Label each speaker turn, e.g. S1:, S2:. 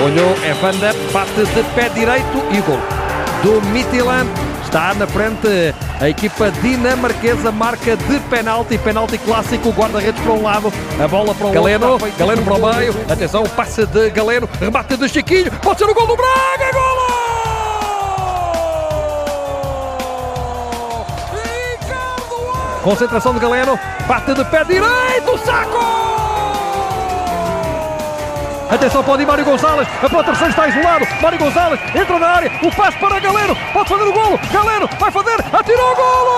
S1: Olhou Evander, bate de pé direito e gol. Do Midtjylland está na frente a equipa dinamarquesa marca de penalti, penalti clássico, guarda-redes para um lado, a bola para o
S2: Galeno,
S1: outro.
S2: Galeno para o meio,
S1: atenção, passe de Galeno, remate de Chiquinho, pode ser o gol do Braga, golo! Concentração de Galeno, bate de pé direito, saco! Atenção pode ir Mário Gonçalves, a proteção está isolado. Mário Gonçalves entra na área, o passe para Galeno, pode fazer o golo. Galeno vai fazer, atirou o golo!